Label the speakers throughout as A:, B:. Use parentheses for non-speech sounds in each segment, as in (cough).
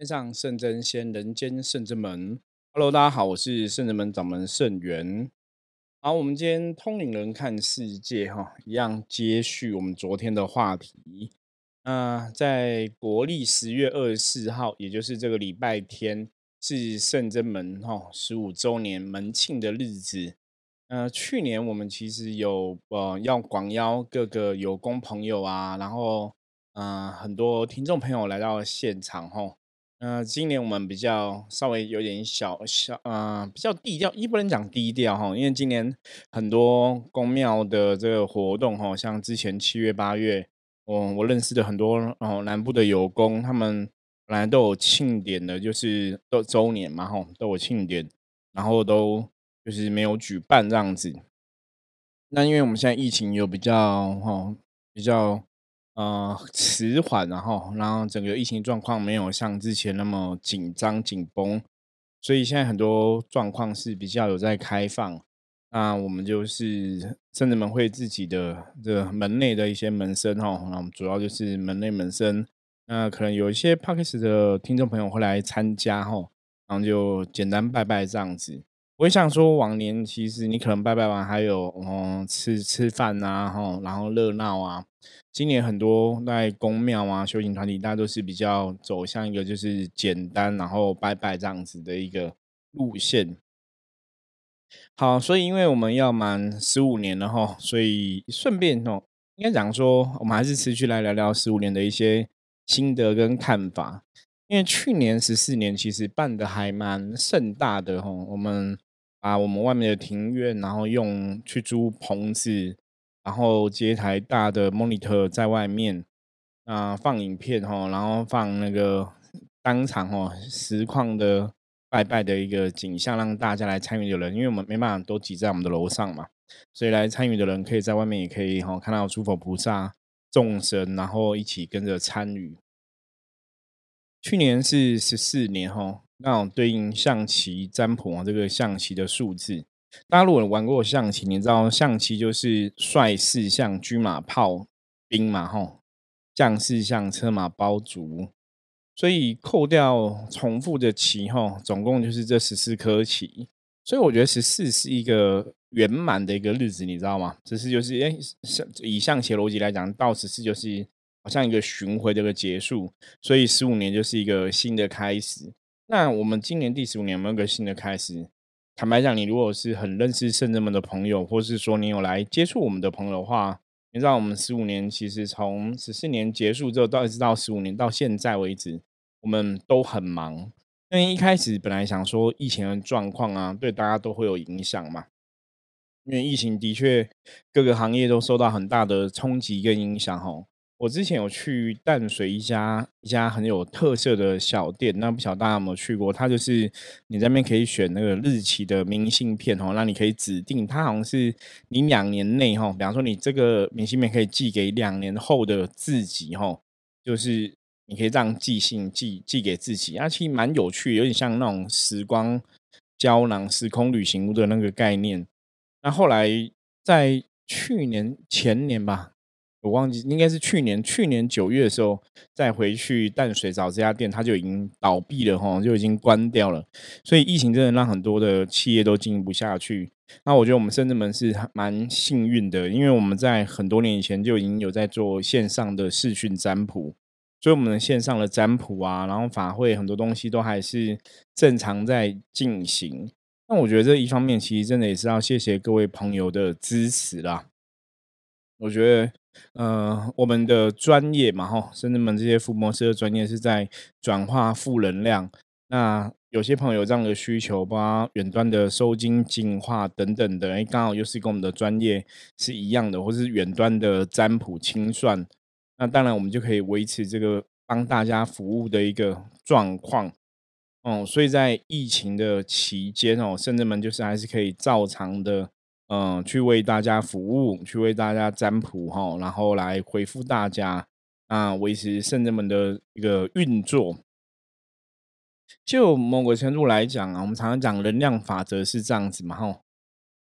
A: 天上圣真仙，人间圣真门。Hello，大家好，我是圣真门掌门圣元。好，我们今天通灵人看世界，哈，一样接续我们昨天的话题。那在国历十月二十四号，也就是这个礼拜天，是圣真门哈十五周年门庆的日子。呃，去年我们其实有呃要广邀各个有功朋友啊，然后嗯很多听众朋友来到现场哈。呃，今年我们比较稍微有点小小呃比较低调，一不能讲低调哈，因为今年很多公庙的这个活动哈，像之前七月八月，我我认识的很多哦南部的有功，他们本来都有庆典的，就是都周年嘛哈，都有庆典，然后都。就是没有举办这样子，那因为我们现在疫情有比较哈比较呃迟缓，然后然后整个疫情状况没有像之前那么紧张紧绷，所以现在很多状况是比较有在开放。那我们就是甚至们会自己的这门内的一些门生哈，那我们主要就是门内门生，那可能有一些 p a r k e s 的听众朋友会来参加哈，然后就简单拜拜这样子。我想说，往年其实你可能拜拜完还有嗯吃吃饭呐，哈，然后热闹啊。今年很多在公庙啊、修行团体，大家都是比较走向一个就是简单，然后拜拜这样子的一个路线。好，所以因为我们要满十五年了哈，所以顺便哦，应该讲说，我们还是持续来聊聊十五年的一些心得跟看法。因为去年十四年其实办的还蛮盛大的哈，我们。把我们外面的庭院，然后用去租棚子，然后接台大的 monitor 在外面啊放影片哈，然后放那个当场哈实况的拜拜的一个景象，让大家来参与的人，因为我们没办法都挤在我们的楼上嘛，所以来参与的人可以在外面也可以哈看到诸佛菩萨众神，然后一起跟着参与。去年是十四年哈。那种对应象棋占卜，这个象棋的数字，大家如果玩过象棋，你知道象棋就是帅四象：车马炮兵嘛，吼，将四象：车马包卒。所以扣掉重复的棋，吼，总共就是这十四颗棋。所以我觉得十四是一个圆满的一个日子，你知道吗？十四就是，哎，以象棋逻辑来讲，到十四就是好像一个巡回的一个结束，所以十五年就是一个新的开始。那我们今年第十五年有没有个新的开始？坦白讲，你如果是很认识圣人们的朋友，或是说你有来接触我们的朋友的话，你知道我们十五年其实从十四年结束之后，到一直到十五年到现在为止，我们都很忙。因为一开始本来想说疫情的状况啊，对大家都会有影响嘛。因为疫情的确各个行业都受到很大的冲击跟影响，吼。我之前有去淡水一家一家很有特色的小店，那不晓得大家有没有去过？它就是你在那边可以选那个日期的明信片哦，那你可以指定，它好像是你两年内哈，比方说你这个明信片可以寄给两年后的自己哈，就是你可以这样寄信寄寄给自己，啊，其实蛮有趣，有点像那种时光胶囊、时空旅行的那个概念。那后来在去年前年吧。我忘记应该是去年，去年九月的时候再回去淡水找这家店，它就已经倒闭了哈，就已经关掉了。所以疫情真的让很多的企业都经营不下去。那我觉得我们深圳门是蛮幸运的，因为我们在很多年以前就已经有在做线上的视讯占卜，所以我们的线上的占卜啊，然后法会很多东西都还是正常在进行。那我觉得这一方面其实真的也是要谢谢各位朋友的支持啦。我觉得。呃，我们的专业嘛，哈，甚至们这些附魔师的专业是在转化负能量。那有些朋友这样的需求，包括远端的收金净化等等的，哎，刚好又是跟我们的专业是一样的，或是远端的占卜清算。那当然，我们就可以维持这个帮大家服务的一个状况。哦，所以在疫情的期间哦，甚至们就是还是可以照常的。嗯，去为大家服务，去为大家占卜哈，然后来回复大家，啊，维持圣人们的一个运作。就某个程度来讲啊，我们常常讲能量法则是这样子嘛，哈，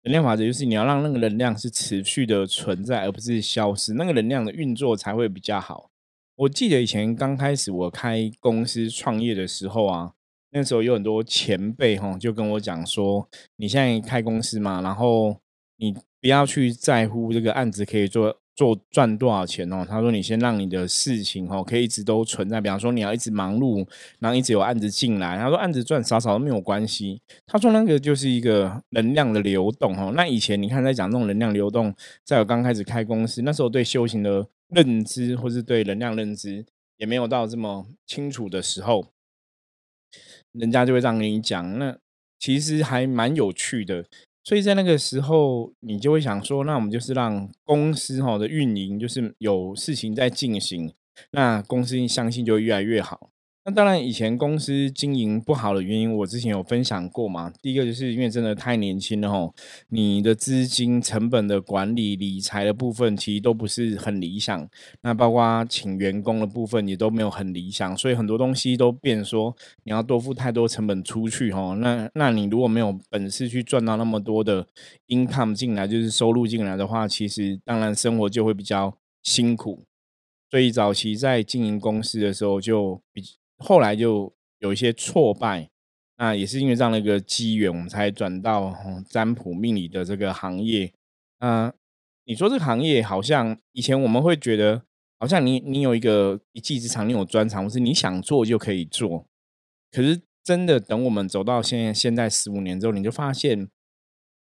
A: 能量法则就是你要让那个能量是持续的存在，而不是消失，那个能量的运作才会比较好。我记得以前刚开始我开公司创业的时候啊，那时候有很多前辈哈，就跟我讲说，你现在开公司嘛，然后你不要去在乎这个案子可以做。做赚多少钱哦？他说：“你先让你的事情哦，可以一直都存在。比方说，你要一直忙碌，然后一直有案子进来。他说，案子赚少少都没有关系。他说，那个就是一个能量的流动哦。那以前你看在讲那种能量流动，在我刚开始开公司那时候，对修行的认知，或是对能量认知，也没有到这么清楚的时候，人家就会这样跟你讲。那其实还蛮有趣的。”所以在那个时候，你就会想说，那我们就是让公司哈的运营，就是有事情在进行，那公司相信就越来越好。那当然，以前公司经营不好的原因，我之前有分享过嘛。第一个就是因为真的太年轻了吼，你的资金成本的管理、理财的部分其实都不是很理想。那包括请员工的部分也都没有很理想，所以很多东西都变说你要多付太多成本出去吼。那那你如果没有本事去赚到那么多的 income 进来，就是收入进来的话，其实当然生活就会比较辛苦。所以早期在经营公司的时候就比。后来就有一些挫败，那也是因为这样的一个机缘，我们才转到占卜命理的这个行业。嗯，你说这个行业好像以前我们会觉得，好像你你有一个一技之长，你有专长，或是你想做就可以做。可是真的等我们走到现在现在十五年之后，你就发现，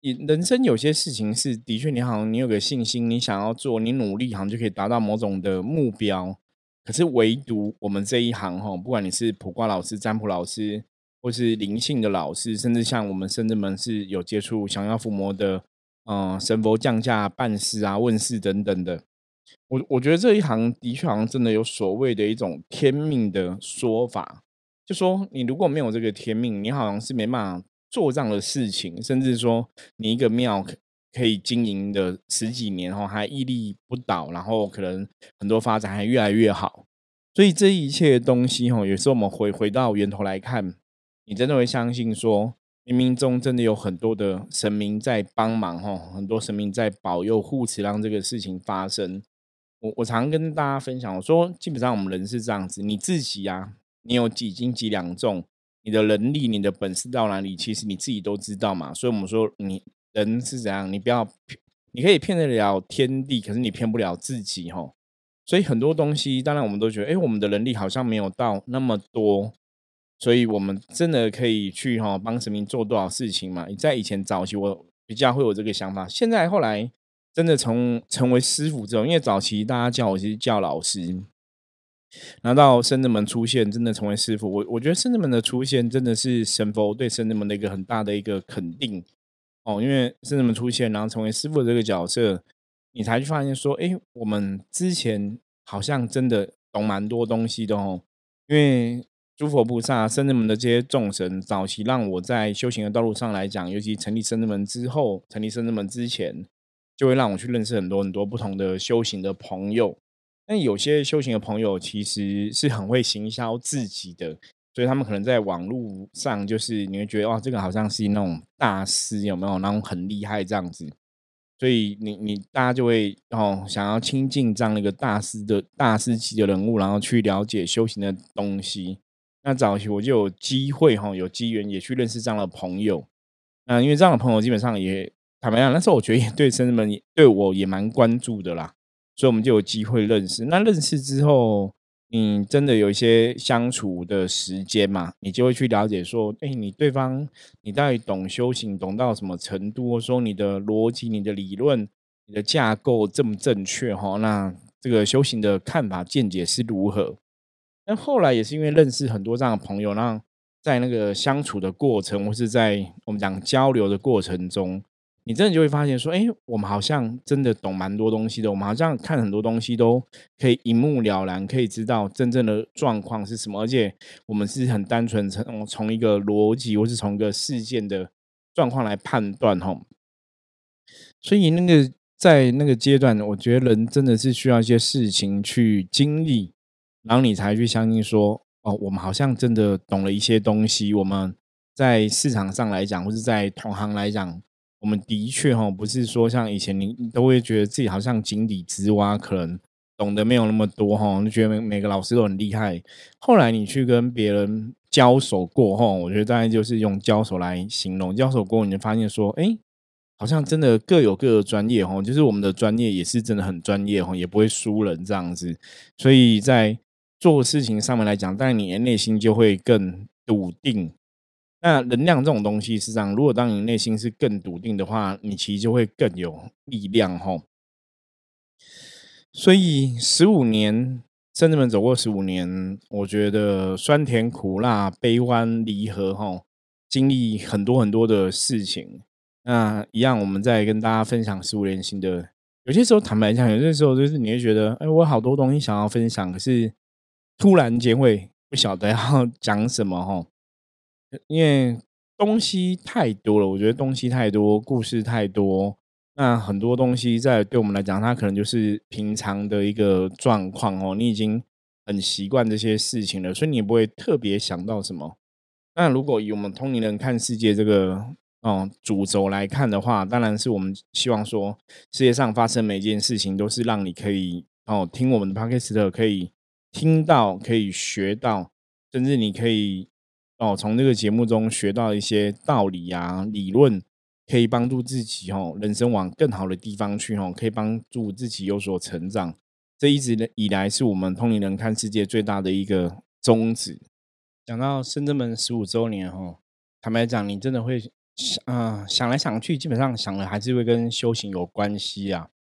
A: 你人生有些事情是的确，你好像你有个信心，你想要做，你努力好像就可以达到某种的目标。可是唯独我们这一行哈，不管你是卜卦老师、占卜老师，或是灵性的老师，甚至像我们甚至们是有接触降妖伏魔的，嗯，神佛降价办事啊、问事等等的。我我觉得这一行的确好像真的有所谓的一种天命的说法，就说你如果没有这个天命，你好像是没办法做这样的事情，甚至说你一个庙。可以经营的十几年后还屹立不倒，然后可能很多发展还越来越好，所以这一切东西哈，有时候我们回回到源头来看，你真的会相信说，冥冥中真的有很多的神明在帮忙哈，很多神明在保佑护持，让这个事情发生。我我常跟大家分享，我说基本上我们人是这样子，你自己呀，你有几斤几两重，你的能力、你的本事到哪里，其实你自己都知道嘛。所以我们说你。人是怎样？你不要，你可以骗得了天地，可是你骗不了自己哈。所以很多东西，当然我们都觉得，哎，我们的能力好像没有到那么多，所以我们真的可以去哈帮神明做多少事情嘛？你在以前早期，我比较会有这个想法。现在后来真的从成为师傅之后，因为早期大家叫我其实叫老师，拿到深圳门出现，真的成为师傅。我我觉得深圳门的出现，真的是神佛对深圳门的一个很大的一个肯定。哦，因为是你们出现，然后成为师傅的这个角色，你才去发现说，哎，我们之前好像真的懂蛮多东西的哦。因为诸佛菩萨、圣人们的这些众神，早期让我在修行的道路上来讲，尤其成立圣人门之后，成立圣人门之前，就会让我去认识很多很多不同的修行的朋友。但有些修行的朋友其实是很会行销自己的。所以他们可能在网络上，就是你会觉得哇，这个好像是那种大师，有没有那种很厉害这样子？所以你你大家就会哦，想要亲近这样一个大师的大师级的人物，然后去了解修行的东西。那早期我就有机会哈，有机缘也去认识这样的朋友。那因为这样的朋友基本上也坦白讲，那时候我觉得也对生人们对我也蛮关注的啦，所以我们就有机会认识。那认识之后。你真的有一些相处的时间嘛？你就会去了解说，哎，你对方你到底懂修行懂到什么程度？或说你的逻辑、你的理论、你的架构正不正确？哈，那这个修行的看法见解是如何？那后来也是因为认识很多这样的朋友，那在那个相处的过程，或是在我们讲交流的过程中。你真的就会发现说，哎，我们好像真的懂蛮多东西的。我们好像看很多东西都可以一目了然，可以知道真正的状况是什么。而且我们是很单纯从从一个逻辑，或是从一个事件的状况来判断哈。所以那个在那个阶段，我觉得人真的是需要一些事情去经历，然后你才去相信说，哦，我们好像真的懂了一些东西。我们在市场上来讲，或是在同行来讲。我们的确哈，不是说像以前你都会觉得自己好像井底之蛙，可能懂得没有那么多哈，就觉得每每个老师都很厉害。后来你去跟别人交手过后，我觉得大概就是用交手来形容。交手过，你就发现说，哎，好像真的各有各的专业哈，就是我们的专业也是真的很专业哈，也不会输人这样子。所以在做事情上面来讲，但你的内心就会更笃定。那能量这种东西是这样，如果当你内心是更笃定的话，你其实就会更有力量哈。所以十五年，甚至们走过十五年，我觉得酸甜苦辣、悲欢离合哈，经历很多很多的事情。那一样，我们再跟大家分享十五年心的。有些时候坦白讲，有些时候就是你会觉得，哎，我好多东西想要分享，可是突然间会不晓得要讲什么哈。因为东西太多了，我觉得东西太多，故事太多，那很多东西在对我们来讲，它可能就是平常的一个状况哦。你已经很习惯这些事情了，所以你不会特别想到什么。那如果以我们通灵人看世界这个哦主轴来看的话，当然是我们希望说，世界上发生每一件事情都是让你可以哦听我们的 p o d c a s t 可以听到，可以学到，甚至你可以。哦，从这个节目中学到一些道理啊，理论可以帮助自己哦，人生往更好的地方去哦，可以帮助自己有所成长。这一直以来是我们通灵人看世界最大的一个宗旨。讲到深圳门十五周年哦，坦白讲，你真的会想啊，想来想去，基本上想的还是会跟修行有关系啊。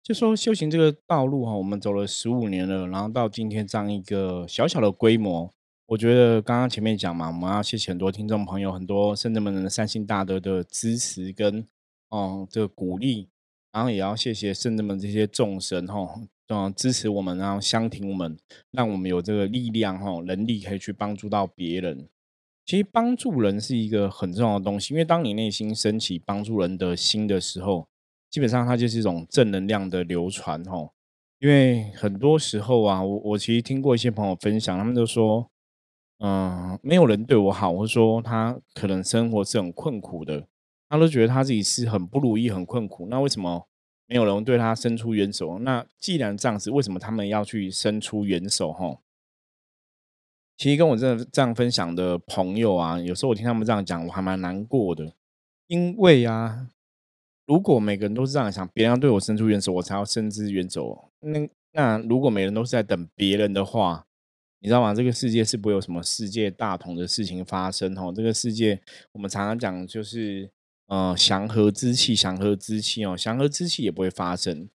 A: 就说修行这个道路哈，我们走了十五年了，然后到今天这样一个小小的规模。我觉得刚刚前面讲嘛，我们要谢谢很多听众朋友、很多圣人们的善心大德的支持跟哦这个鼓励，然后也要谢谢圣人们这些众神哈，嗯支持我们，然后相挺我们，让我们有这个力量哈能力可以去帮助到别人。其实帮助人是一个很重要的东西，因为当你内心升起帮助人的心的时候，基本上它就是一种正能量的流传哈。因为很多时候啊，我我其实听过一些朋友分享，他们都说。嗯，没有人对我好，或者说他可能生活是很困苦的，他都觉得他自己是很不如意、很困苦。那为什么没有人对他伸出援手？那既然这样子，为什么他们要去伸出援手？哈，其实跟我这这样分享的朋友啊，有时候我听他们这样讲，我还蛮难过的。因为啊，如果每个人都是这样想，别人要对我伸出援手，我才要伸出援手。那那如果每人都是在等别人的话，你知道吗？这个世界是不会有什么世界大同的事情发生哦。这个世界，我们常常讲就是，呃，祥和之气，祥和之气哦，祥和之气也不会发生。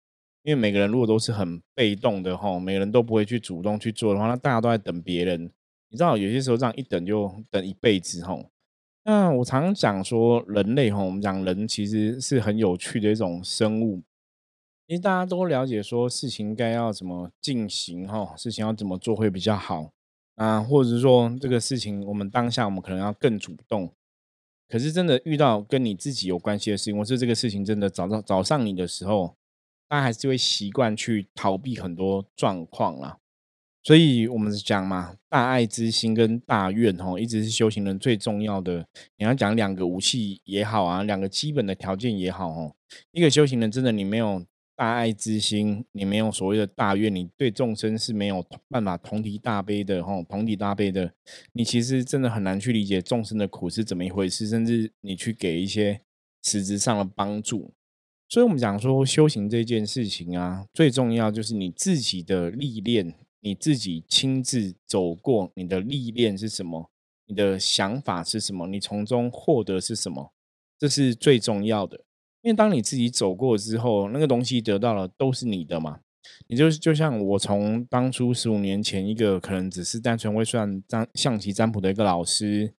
A: 因为每个人如果都是很被动的哈，每个人都不会去主动去做的话，那大家都在等别人。你知道，有些时候这样一等就等一辈子哈。那我常常讲说，人类哈，我们讲人其实是很有趣的一种生物。因为大家都了解说事情该要怎么进行哈，事情要怎么做会比较好啊，或者是说这个事情我们当下我们可能要更主动，可是真的遇到跟你自己有关系的事情，或是这个事情真的找到找上你的时候，大家还是会习惯去逃避很多状况啦。所以我们讲嘛，大爱之心跟大愿哦，一直是修行人最重要的。你要讲两个武器也好啊，两个基本的条件也好哦，一个修行人真的你没有。大爱之心，你没有所谓的大愿，你对众生是没有办法同体大悲的吼，同体大悲的，你其实真的很难去理解众生的苦是怎么一回事，甚至你去给一些实质上的帮助。所以，我们讲说修行这件事情啊，最重要就是你自己的历练，你自己亲自走过，你的历练是什么，你的想法是什么，你从中获得是什么，这是最重要的。因为当你自己走过之后，那个东西得到了都是你的嘛。你就就像我从当初十五年前一个可能只是单纯会算占象棋占卜的一个老师，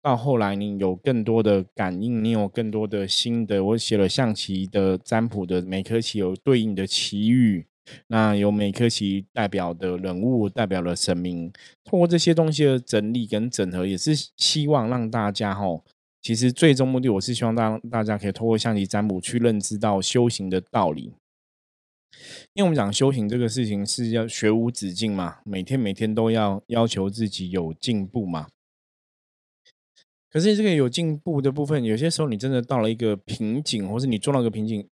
A: 到后来你有更多的感应，你有更多的心得。我写了象棋的占卜的每颗棋有对应的奇遇，那有每颗棋代表的人物，代表了神明。通过这些东西的整理跟整合，也是希望让大家吼。其实最终目的，我是希望大大家可以透过象棋占卜去认知到修行的道理。因为我们讲修行这个事情是要学无止境嘛，每天每天都要要求自己有进步嘛。可是这个有进步的部分，有些时候你真的到了一个瓶颈，或是你做到一个瓶颈，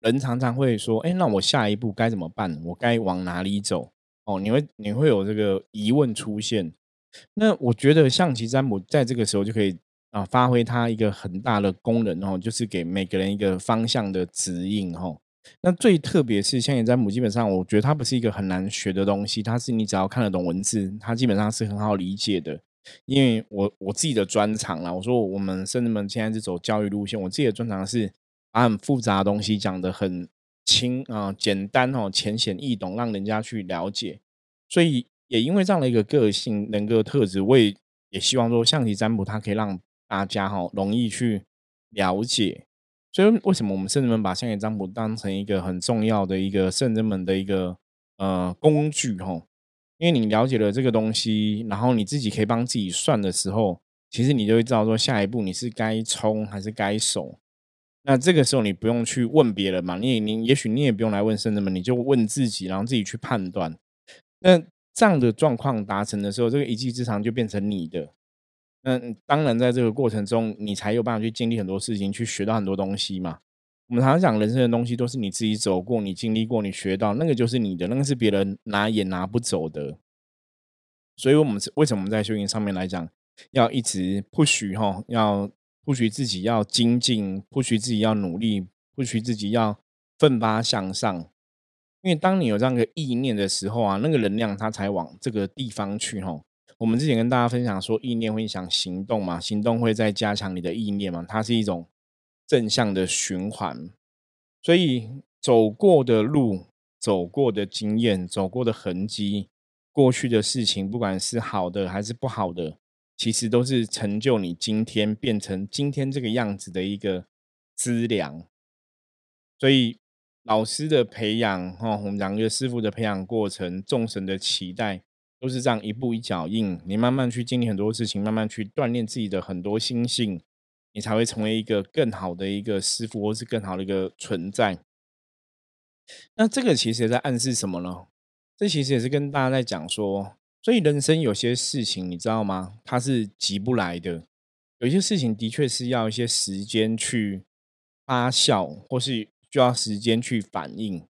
A: 人常常会说：“哎，那我下一步该怎么办？我该往哪里走？”哦，你会你会有这个疑问出现。那我觉得象棋占卜在这个时候就可以啊，发挥它一个很大的功能哦，就是给每个人一个方向的指引哦。那最特别是象棋占卜，基本上我觉得它不是一个很难学的东西，它是你只要看得懂文字，它基本上是很好理解的。因为我我自己的专长啦，我说我们甚至们现在是走教育路线，我自己的专长是把很复杂的东西讲得很轻啊、简单哦、浅显易懂，让人家去了解。所以也因为这样的一个个性、人格特质，我也也希望说象棋占卜它可以让大家哈容易去了解。所以为什么我们圣人们把象棋占卜当成一个很重要的一个圣人们的一个呃工具哈？因为你了解了这个东西，然后你自己可以帮自己算的时候，其实你就会知道说下一步你是该冲还是该守。那这个时候你不用去问别人嘛，你你也许你也不用来问圣人们，你就问自己，然后自己去判断。那这样的状况达成的时候，这个一技之长就变成你的。那当然，在这个过程中，你才有办法去经历很多事情，去学到很多东西嘛。我们常常讲，人生的东西都是你自己走过、你经历过、你学到，那个就是你的，那个是别人拿也拿不走的。所以，我们为什么在修行上面来讲，要一直不许哈，要不许自己要精进，不许自己要努力，不许自己要奋发向上。因为当你有这样一个意念的时候啊，那个能量它才往这个地方去吼。我们之前跟大家分享说，意念会影响行动嘛，行动会在加强你的意念嘛，它是一种正向的循环。所以走过的路、走过的经验、走过的痕迹、过去的事情，不管是好的还是不好的，其实都是成就你今天变成今天这个样子的一个资粮。所以老师的培养，哈，我们讲一个师傅的培养过程，众神的期待。都是这样一步一脚印，你慢慢去经历很多事情，慢慢去锻炼自己的很多心性，你才会成为一个更好的一个师傅，或是更好的一个存在。那这个其实也在暗示什么呢？这其实也是跟大家在讲说，所以人生有些事情你知道吗？它是急不来的，有些事情的确是要一些时间去发酵，或是需要时间去反应。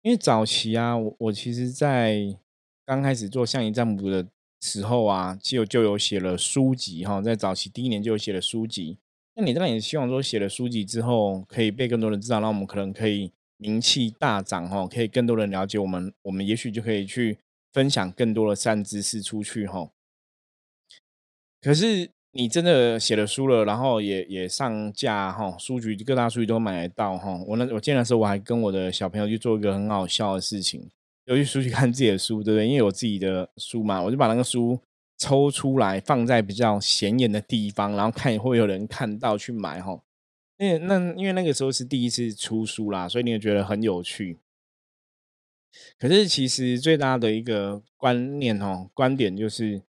A: 因为早期啊，我我其实，在刚开始做象棋占卜的时候啊，就就有写了书籍哈，在早期第一年就有写了书籍。那你当然也希望说，写了书籍之后，可以被更多人知道，那我们可能可以名气大涨哈，可以更多人了解我们，我们也许就可以去分享更多的善知识出去哈。可是你真的写了书了，然后也也上架哈，书局各大书局都买得到哈。我那我见的时候，我还跟我的小朋友去做一个很好笑的事情。有去书去 (laughs) 看自己的书，对不对？因为有自己的书嘛，我就把那个书抽出来放在比较显眼的地方，然后看会有人看到去买哈。那那因为那个时候是第一次出书啦，所以你也觉得很有趣。可是其实最大的一个观念哦，观点就是，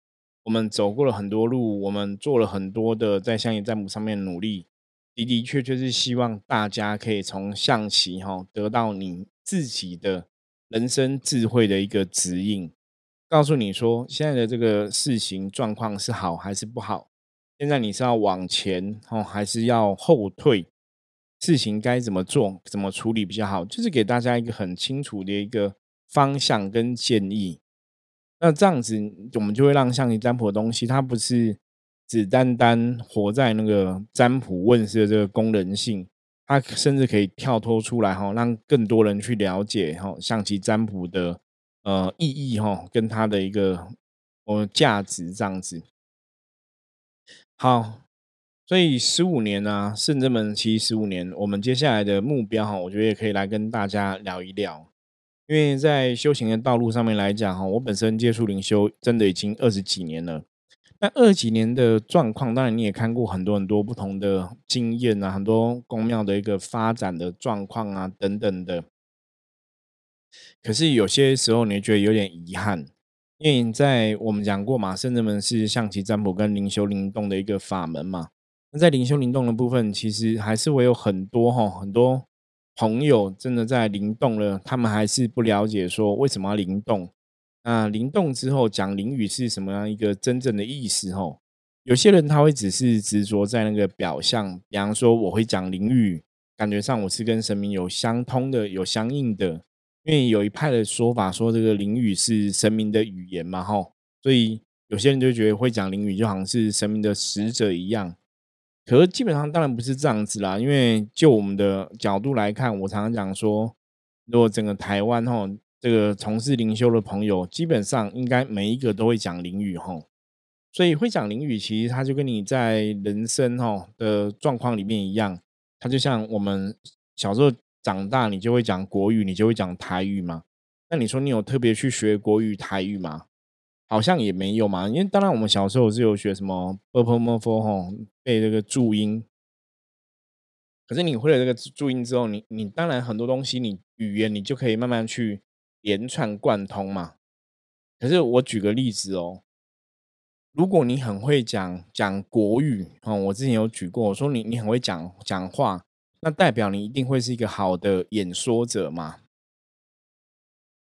A: 我们走过了很多路，我们做了很多的在象棋占卜上面努力，的的确确是希望大家可以从象棋哈得到你自己的。人生智慧的一个指引，告诉你说现在的这个事情状况是好还是不好？现在你是要往前哦，还是要后退？事情该怎么做、怎么处理比较好？就是给大家一个很清楚的一个方向跟建议。那这样子，我们就会让像你占卜的东西，它不是只单单活在那个占卜问世的这个功能性。它甚至可以跳脱出来哈，让更多人去了解哈象棋占卜的呃意义哈，跟它的一个呃价值这样子。好，所以十五年呢，圣真门其实十五年，我们接下来的目标哈，我觉得也可以来跟大家聊一聊。因为在修行的道路上面来讲哈，我本身接触灵修真的已经二十几年了。那二几年的状况，当然你也看过很多很多不同的经验啊，很多宫庙的一个发展的状况啊，等等的。可是有些时候，你觉得有点遗憾，因为在我们讲过嘛，圣人门是象棋占卜跟灵修灵动的一个法门嘛。那在灵修灵动的部分，其实还是会有很多哈，很多朋友真的在灵动了，他们还是不了解说为什么要灵动。那灵动之后讲灵语是什么样一个真正的意思？吼，有些人他会只是执着在那个表象，比方说我会讲灵语，感觉上我是跟神明有相通的、有相应的。因为有一派的说法说，这个灵语是神明的语言嘛，吼，所以有些人就觉得会讲灵语就好像是神明的使者一样。可是基本上当然不是这样子啦，因为就我们的角度来看，我常常讲说，如果整个台湾吼，这个从事灵修的朋友，基本上应该每一个都会讲灵语吼。所以会讲灵语，其实它就跟你在人生吼的状况里面一样，它就像我们小时候。长大你就会讲国语，你就会讲台语嘛？那你说你有特别去学国语、台语吗？好像也没有嘛。因为当然我们小时候是有学什么 b p m f 吼背这个注音，可是你会了这个注音之后，你你当然很多东西你语言你就可以慢慢去连串贯通嘛。可是我举个例子哦，如果你很会讲讲国语哦，我之前有举过，我说你你很会讲讲话。那代表你一定会是一个好的演说者嘛？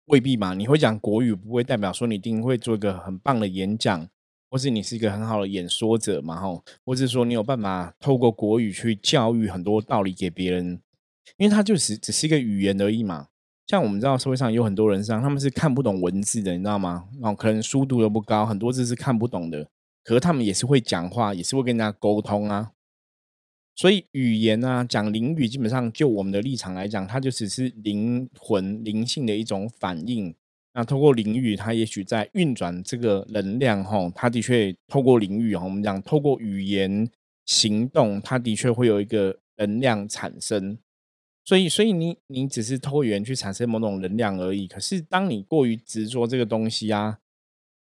A: 未必嘛。你会讲国语，不会代表说你一定会做一个很棒的演讲，或是你是一个很好的演说者嘛？吼，或是说你有办法透过国语去教育很多道理给别人，因为它就是只是一个语言而已嘛。像我们知道社会上有很多人上，他们是看不懂文字的，你知道吗？哦，可能书读的不高，很多字是看不懂的，可是他们也是会讲话，也是会跟人家沟通啊。所以语言啊，讲灵语，基本上就我们的立场来讲，它就只是灵魂灵性的一种反应。那透过灵语，它也许在运转这个能量，哈，它的确透过灵语，哈，我们讲透过语言行动，它的确会有一个能量产生。所以，所以你你只是透过语言去产生某种能量而已。可是，当你过于执着这个东西啊，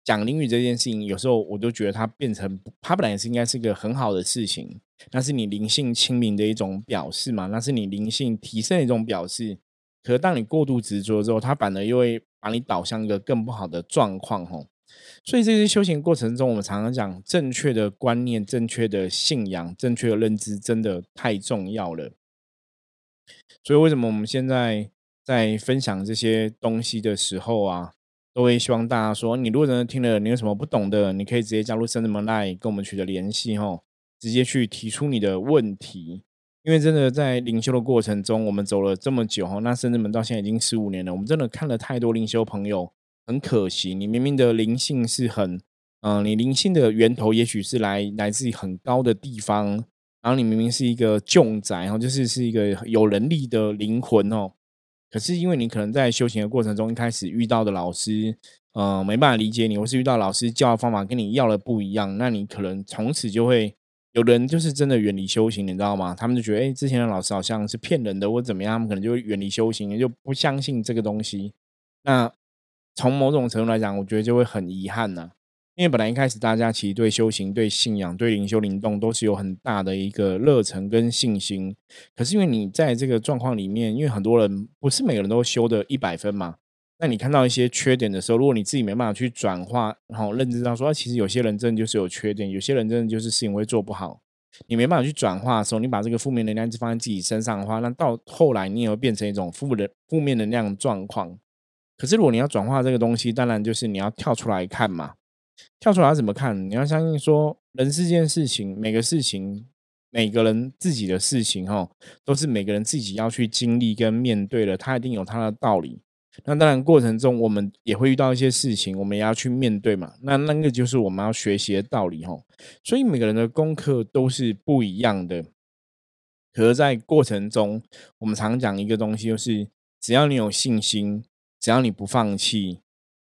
A: 讲灵语这件事情，有时候我都觉得它变成，它本来是应该是一个很好的事情。那是你灵性清明的一种表示嘛？那是你灵性提升的一种表示。可是当你过度执着之后，它反而又会把你导向一个更不好的状况吼。所以这些修行过程中，我们常常讲正确的观念、正确的信仰、正确的认知，真的太重要了。所以为什么我们现在在分享这些东西的时候啊，都会希望大家说：你如果真的听了，你有什么不懂的，你可以直接加入圣人门来跟我们取得联系吼。直接去提出你的问题，因为真的在灵修的过程中，我们走了这么久哈，那甚至门到现在已经十五年了，我们真的看了太多灵修朋友，很可惜，你明明的灵性是很，嗯，你灵性的源头也许是来来自于很高的地方，然后你明明是一个重宅，然后就是是一个有能力的灵魂哦，可是因为你可能在修行的过程中，一开始遇到的老师，嗯，没办法理解你，或是遇到老师教的方法跟你要的不一样，那你可能从此就会。有人就是真的远离修行，你知道吗？他们就觉得，哎，之前的老师好像是骗人的，或怎么样，他们可能就会远离修行，就不相信这个东西。那从某种程度来讲，我觉得就会很遗憾呐。因为本来一开始大家其实对修行、对信仰、对灵修灵动都是有很大的一个热忱跟信心。可是因为你在这个状况里面，因为很多人不是每个人都修的一百分嘛。那你看到一些缺点的时候，如果你自己没办法去转化，然后认知到说，其实有些人真的就是有缺点，有些人真的就是事情会做不好，你没办法去转化的时候，你把这个负面能量一直放在自己身上的话，那到后来你也会变成一种负的负面能量状况。可是如果你要转化这个东西，当然就是你要跳出来看嘛，跳出来怎么看？你要相信说，人是件事情，每个事情，每个人自己的事情，哈，都是每个人自己要去经历跟面对的，它一定有它的道理。那当然，过程中我们也会遇到一些事情，我们也要去面对嘛。那那个就是我们要学习的道理吼。所以每个人的功课都是不一样的。可是，在过程中，我们常讲一个东西，就是只要你有信心，只要你不放弃，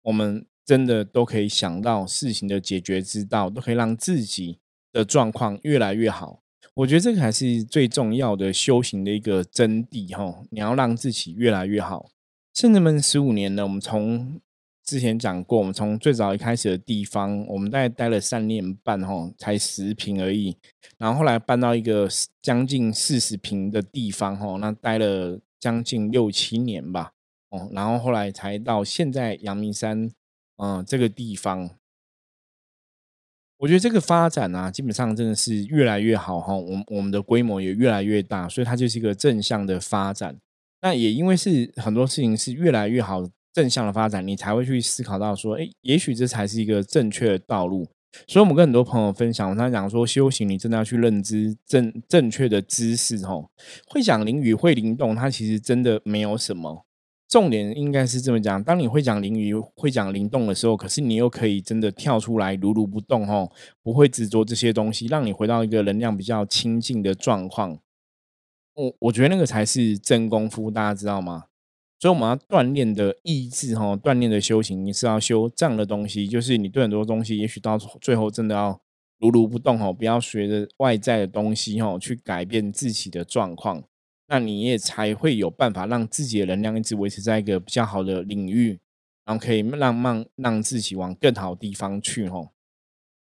A: 我们真的都可以想到事情的解决之道，都可以让自己的状况越来越好。我觉得这个还是最重要的修行的一个真谛吼。你要让自己越来越好。圣人们十五年呢，我们从之前讲过，我们从最早一开始的地方，我们大概待了三年半，哈，才十平而已。然后后来搬到一个将近四十平的地方，哈，那待了将近六七年吧，哦，然后后来才到现在阳明山，嗯，这个地方。我觉得这个发展啊，基本上真的是越来越好，哈，我我们的规模也越来越大，所以它就是一个正向的发展。那也因为是很多事情是越来越好正向的发展，你才会去思考到说，哎，也许这才是一个正确的道路。所以，我们跟很多朋友分享，他讲说，修行你真的要去认知正正确的知识，吼，会讲灵语，会灵动，它其实真的没有什么。重点应该是这么讲：，当你会讲灵鱼、会讲灵动的时候，可是你又可以真的跳出来，如如不动，吼，不会执着这些东西，让你回到一个能量比较清净的状况。我我觉得那个才是真功夫，大家知道吗？所以我们要锻炼的意志，哈，锻炼的修行，你是要修这样的东西，就是你对很多东西，也许到最后真的要如如不动，哈，不要学着外在的东西，哈，去改变自己的状况，那你也才会有办法让自己的能量一直维持在一个比较好的领域，然后可以让让让自己往更好的地方去，吼。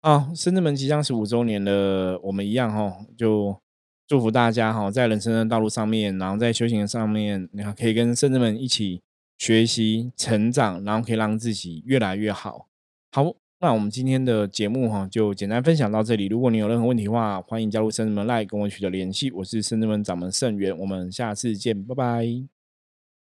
A: 啊，深圳门即将十五周年了，我们一样，哈，就。祝福大家哈，在人生的道路上面，然后在修行上面，你看可以跟深圳们一起学习成长，然后可以让自己越来越好。好，那我们今天的节目哈，就简单分享到这里。如果你有任何问题的话，欢迎加入圣人们来跟我取得联系。我是圣人门掌门盛元，我们下次见，拜拜。